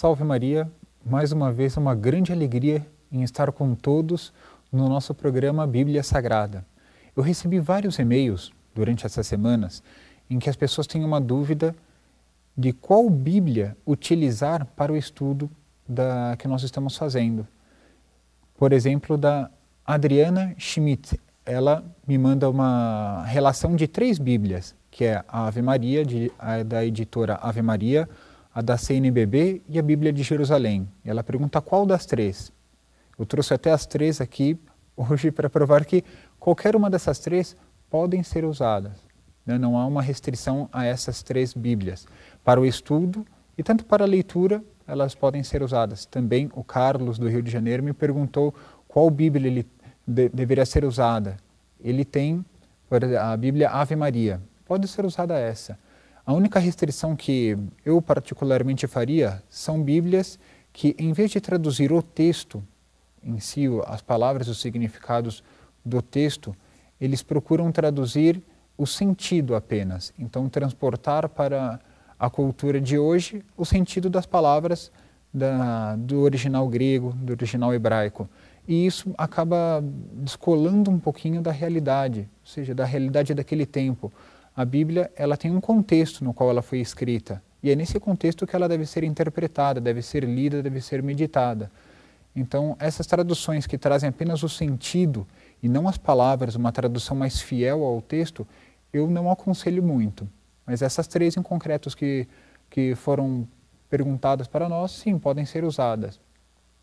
Salve Maria, mais uma vez uma grande alegria em estar com todos no nosso programa Bíblia Sagrada. Eu recebi vários e-mails durante essas semanas em que as pessoas têm uma dúvida de qual Bíblia utilizar para o estudo da, que nós estamos fazendo. Por exemplo, da Adriana Schmidt. Ela me manda uma relação de três Bíblias, que é a Ave Maria, de, da editora Ave Maria, a da CNBB e a Bíblia de Jerusalém. E ela pergunta qual das três. Eu trouxe até as três aqui hoje para provar que qualquer uma dessas três podem ser usadas. Né? Não há uma restrição a essas três Bíblias. Para o estudo e tanto para a leitura, elas podem ser usadas. Também o Carlos, do Rio de Janeiro, me perguntou qual Bíblia ele de, deveria ser usada. Ele tem a Bíblia Ave Maria. Pode ser usada essa. A única restrição que eu particularmente faria são Bíblias que, em vez de traduzir o texto em si, as palavras, os significados do texto, eles procuram traduzir o sentido apenas. Então, transportar para a cultura de hoje o sentido das palavras da, do original grego, do original hebraico. E isso acaba descolando um pouquinho da realidade, ou seja, da realidade daquele tempo. A Bíblia ela tem um contexto no qual ela foi escrita, e é nesse contexto que ela deve ser interpretada, deve ser lida, deve ser meditada. Então, essas traduções que trazem apenas o sentido e não as palavras, uma tradução mais fiel ao texto, eu não aconselho muito. Mas essas três em concretos que, que foram perguntadas para nós, sim, podem ser usadas.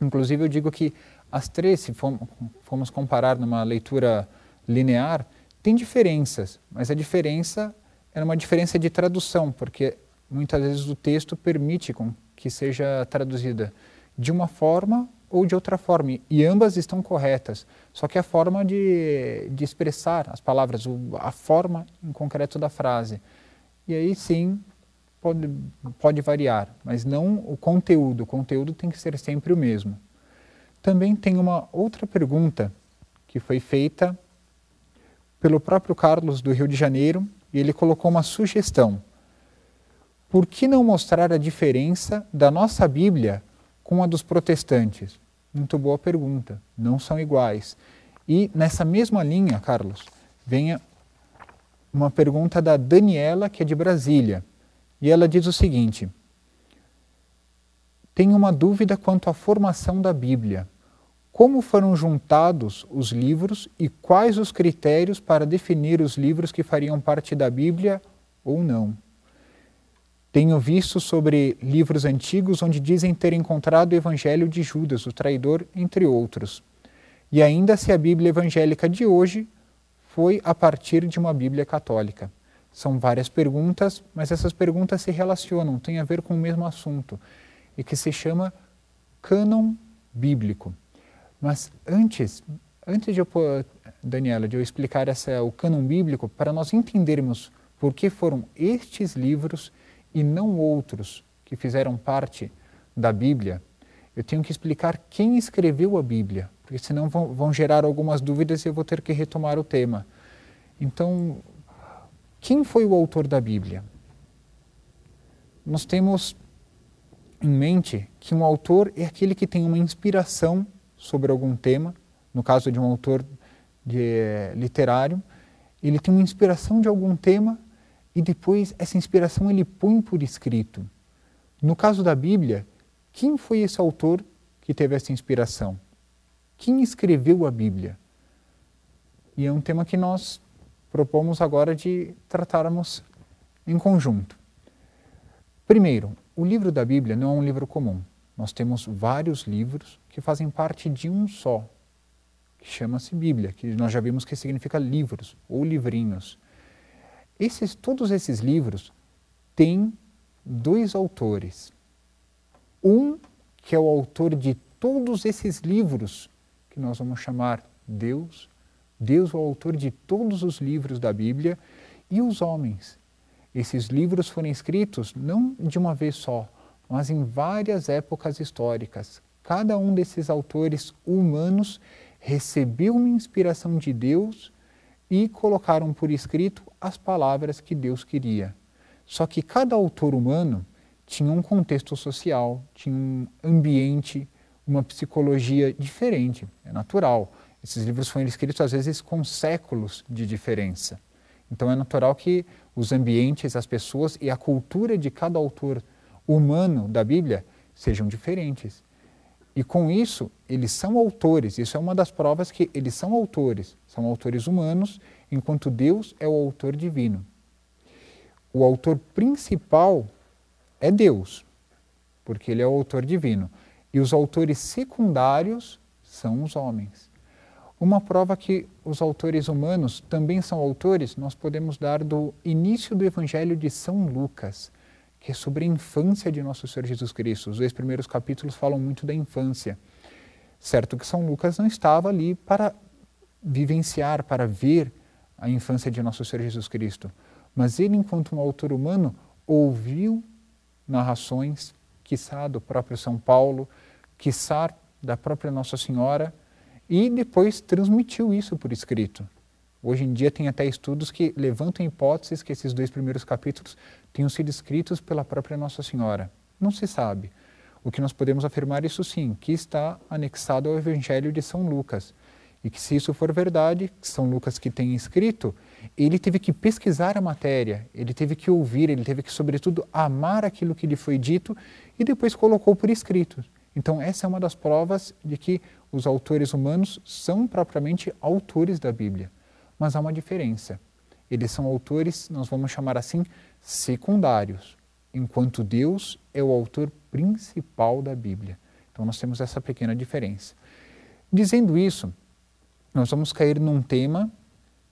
Inclusive, eu digo que as três, se formos comparar numa leitura linear, tem diferenças, mas a diferença é uma diferença de tradução, porque muitas vezes o texto permite que seja traduzida de uma forma ou de outra forma, e ambas estão corretas, só que a forma de, de expressar as palavras, a forma em concreto da frase. E aí sim pode, pode variar, mas não o conteúdo. O conteúdo tem que ser sempre o mesmo. Também tem uma outra pergunta que foi feita pelo próprio Carlos do Rio de Janeiro e ele colocou uma sugestão. Por que não mostrar a diferença da nossa Bíblia com a dos protestantes? Muito boa pergunta. Não são iguais. E nessa mesma linha, Carlos, vem uma pergunta da Daniela, que é de Brasília. E ela diz o seguinte: Tenho uma dúvida quanto à formação da Bíblia. Como foram juntados os livros e quais os critérios para definir os livros que fariam parte da Bíblia ou não? Tenho visto sobre livros antigos onde dizem ter encontrado o Evangelho de Judas, o traidor, entre outros. E ainda se a Bíblia evangélica de hoje foi a partir de uma Bíblia católica. São várias perguntas, mas essas perguntas se relacionam, têm a ver com o mesmo assunto, e que se chama cânon bíblico. Mas antes, antes de eu, Daniela, de eu explicar essa, o cânon bíblico, para nós entendermos por que foram estes livros e não outros que fizeram parte da Bíblia, eu tenho que explicar quem escreveu a Bíblia, porque senão vão, vão gerar algumas dúvidas e eu vou ter que retomar o tema. Então, quem foi o autor da Bíblia? Nós temos em mente que um autor é aquele que tem uma inspiração sobre algum tema, no caso de um autor de, literário, ele tem uma inspiração de algum tema e depois essa inspiração ele põe por escrito. No caso da Bíblia, quem foi esse autor que teve essa inspiração? Quem escreveu a Bíblia? E é um tema que nós propomos agora de tratarmos em conjunto. Primeiro, o livro da Bíblia não é um livro comum. Nós temos vários livros que fazem parte de um só, que chama-se Bíblia, que nós já vimos que significa livros ou livrinhos. Esses, todos esses livros têm dois autores. Um que é o autor de todos esses livros, que nós vamos chamar Deus. Deus é o autor de todos os livros da Bíblia e os homens. Esses livros foram escritos não de uma vez só, mas em várias épocas históricas. Cada um desses autores humanos recebeu uma inspiração de Deus e colocaram por escrito as palavras que Deus queria. Só que cada autor humano tinha um contexto social, tinha um ambiente, uma psicologia diferente, é natural. Esses livros foram escritos às vezes com séculos de diferença. Então é natural que os ambientes, as pessoas e a cultura de cada autor humano da Bíblia sejam diferentes. E com isso, eles são autores, isso é uma das provas que eles são autores, são autores humanos, enquanto Deus é o autor divino. O autor principal é Deus, porque ele é o autor divino, e os autores secundários são os homens. Uma prova que os autores humanos também são autores, nós podemos dar do início do Evangelho de São Lucas que é sobre a infância de nosso Senhor Jesus Cristo. Os dois primeiros capítulos falam muito da infância. Certo que São Lucas não estava ali para vivenciar, para ver a infância de nosso Senhor Jesus Cristo, mas ele, enquanto um autor humano, ouviu narrações, quiçá do próprio São Paulo, quiçá da própria Nossa Senhora, e depois transmitiu isso por escrito. Hoje em dia tem até estudos que levantam hipóteses que esses dois primeiros capítulos tenham sido escritos pela própria Nossa Senhora. Não se sabe. O que nós podemos afirmar isso sim, que está anexado ao Evangelho de São Lucas. E que se isso for verdade, São Lucas que tem escrito, ele teve que pesquisar a matéria, ele teve que ouvir, ele teve que, sobretudo, amar aquilo que lhe foi dito e depois colocou por escrito. Então, essa é uma das provas de que os autores humanos são propriamente autores da Bíblia. Mas há uma diferença. Eles são autores, nós vamos chamar assim, secundários, enquanto Deus é o autor principal da Bíblia. Então nós temos essa pequena diferença. Dizendo isso, nós vamos cair num tema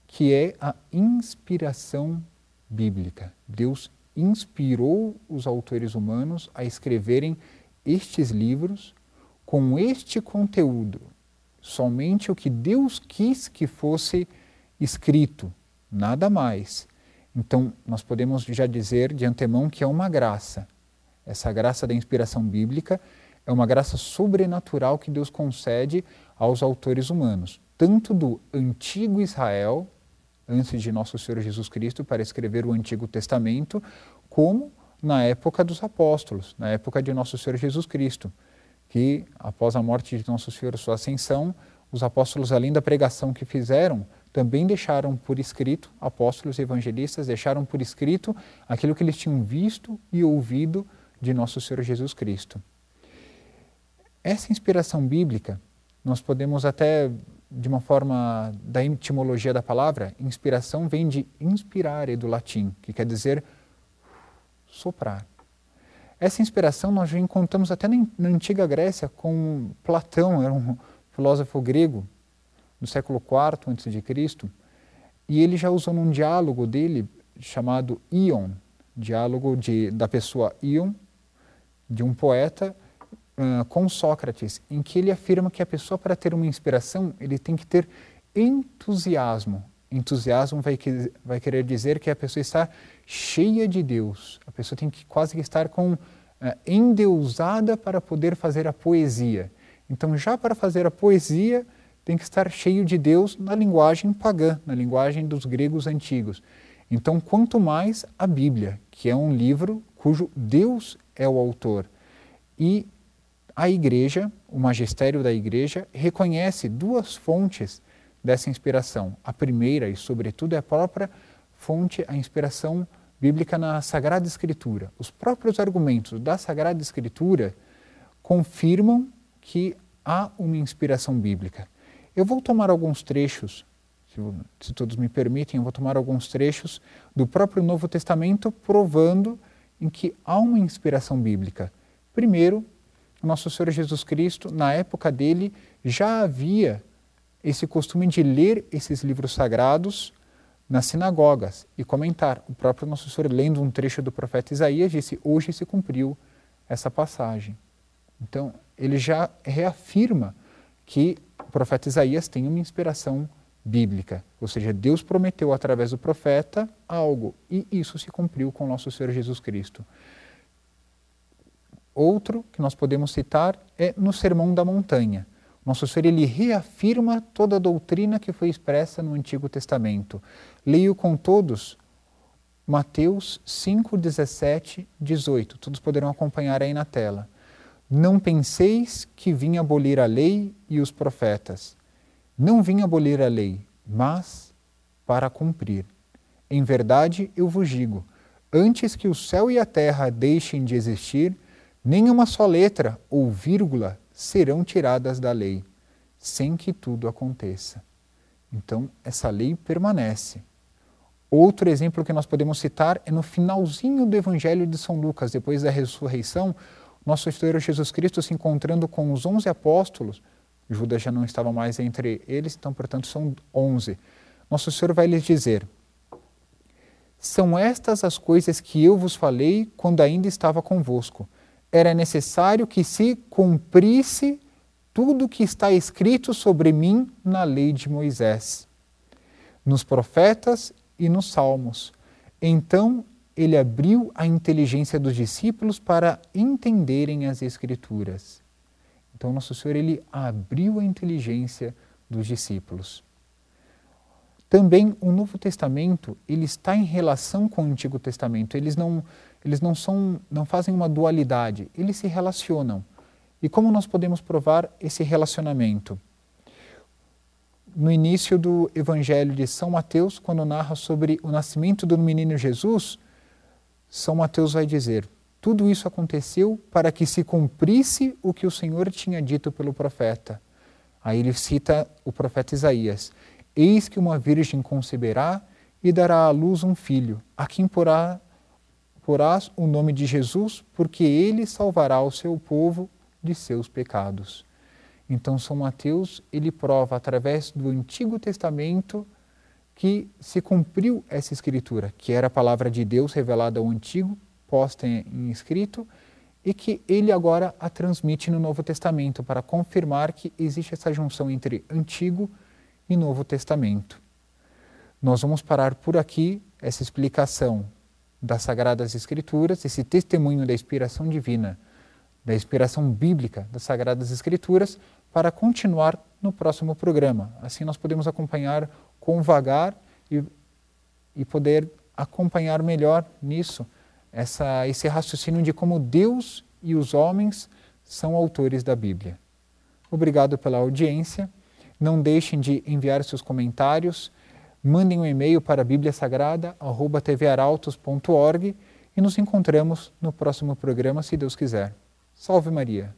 que é a inspiração bíblica. Deus inspirou os autores humanos a escreverem estes livros com este conteúdo, somente o que Deus quis que fosse escrito, nada mais. Então, nós podemos já dizer de antemão que é uma graça. Essa graça da inspiração bíblica é uma graça sobrenatural que Deus concede aos autores humanos, tanto do antigo Israel, antes de nosso Senhor Jesus Cristo, para escrever o Antigo Testamento, como na época dos apóstolos, na época de nosso Senhor Jesus Cristo, que após a morte de nosso Senhor, sua ascensão, os apóstolos, além da pregação que fizeram, também deixaram por escrito, apóstolos e evangelistas deixaram por escrito aquilo que eles tinham visto e ouvido de nosso Senhor Jesus Cristo. Essa inspiração bíblica, nós podemos até, de uma forma da etimologia da palavra, inspiração vem de inspirare do latim, que quer dizer soprar. Essa inspiração nós já encontramos até na antiga Grécia com Platão, era um filósofo grego, no século IV a.C., e ele já usou num diálogo dele chamado Ion, diálogo de, da pessoa Ion, de um poeta, uh, com Sócrates, em que ele afirma que a pessoa, para ter uma inspiração, ele tem que ter entusiasmo. Entusiasmo vai, que, vai querer dizer que a pessoa está cheia de Deus. A pessoa tem que quase estar com uh, endeusada para poder fazer a poesia. Então, já para fazer a poesia, tem que estar cheio de Deus na linguagem pagã, na linguagem dos gregos antigos. Então, quanto mais a Bíblia, que é um livro cujo Deus é o autor. E a Igreja, o magistério da Igreja, reconhece duas fontes dessa inspiração. A primeira, e sobretudo, é a própria fonte, a inspiração bíblica na Sagrada Escritura. Os próprios argumentos da Sagrada Escritura confirmam que há uma inspiração bíblica. Eu vou tomar alguns trechos, se, se todos me permitem, eu vou tomar alguns trechos do próprio Novo Testamento provando em que há uma inspiração bíblica. Primeiro, nosso Senhor Jesus Cristo, na época dele, já havia esse costume de ler esses livros sagrados nas sinagogas e comentar. O próprio nosso Senhor, lendo um trecho do profeta Isaías, disse: Hoje se cumpriu essa passagem. Então, ele já reafirma que o profeta Isaías tem uma inspiração bíblica, ou seja, Deus prometeu através do profeta algo e isso se cumpriu com nosso Senhor Jesus Cristo. Outro que nós podemos citar é no Sermão da Montanha. Nosso Senhor ele reafirma toda a doutrina que foi expressa no Antigo Testamento. Leio com todos Mateus 5, 17, 18. Todos poderão acompanhar aí na tela. Não penseis que vim abolir a lei e os profetas. Não vim abolir a lei, mas para cumprir. Em verdade, eu vos digo: antes que o céu e a terra deixem de existir, nem uma só letra ou vírgula serão tiradas da lei, sem que tudo aconteça. Então, essa lei permanece. Outro exemplo que nós podemos citar é no finalzinho do Evangelho de São Lucas, depois da ressurreição, nosso Senhor Jesus Cristo se encontrando com os onze apóstolos, Judas já não estava mais entre eles, então, portanto, são onze. Nosso Senhor vai lhes dizer: São estas as coisas que eu vos falei quando ainda estava convosco. Era necessário que se cumprisse tudo o que está escrito sobre mim na lei de Moisés, nos profetas e nos salmos. Então ele abriu a inteligência dos discípulos para entenderem as Escrituras. Então nosso Senhor ele abriu a inteligência dos discípulos. Também o Novo Testamento ele está em relação com o Antigo Testamento. Eles não eles não são não fazem uma dualidade. Eles se relacionam. E como nós podemos provar esse relacionamento? No início do Evangelho de São Mateus, quando narra sobre o nascimento do menino Jesus, São Mateus vai dizer: tudo isso aconteceu para que se cumprisse o que o Senhor tinha dito pelo profeta. Aí ele cita o profeta Isaías: Eis que uma virgem conceberá e dará à luz um filho, a quem porá, porás o nome de Jesus, porque ele salvará o seu povo de seus pecados. Então São Mateus, ele prova através do Antigo Testamento que se cumpriu essa escritura, que era a palavra de Deus revelada ao Antigo, posta em escrito, e que ele agora a transmite no Novo Testamento para confirmar que existe essa junção entre Antigo e Novo Testamento. Nós vamos parar por aqui essa explicação das Sagradas Escrituras, esse testemunho da inspiração divina da inspiração bíblica das Sagradas Escrituras para continuar no próximo programa. Assim nós podemos acompanhar com vagar e, e poder acompanhar melhor nisso essa, esse raciocínio de como Deus e os homens são autores da Bíblia. Obrigado pela audiência. Não deixem de enviar seus comentários. Mandem um e-mail para bibliasagrada.tvarautos.org e nos encontramos no próximo programa, se Deus quiser. Salve Maria!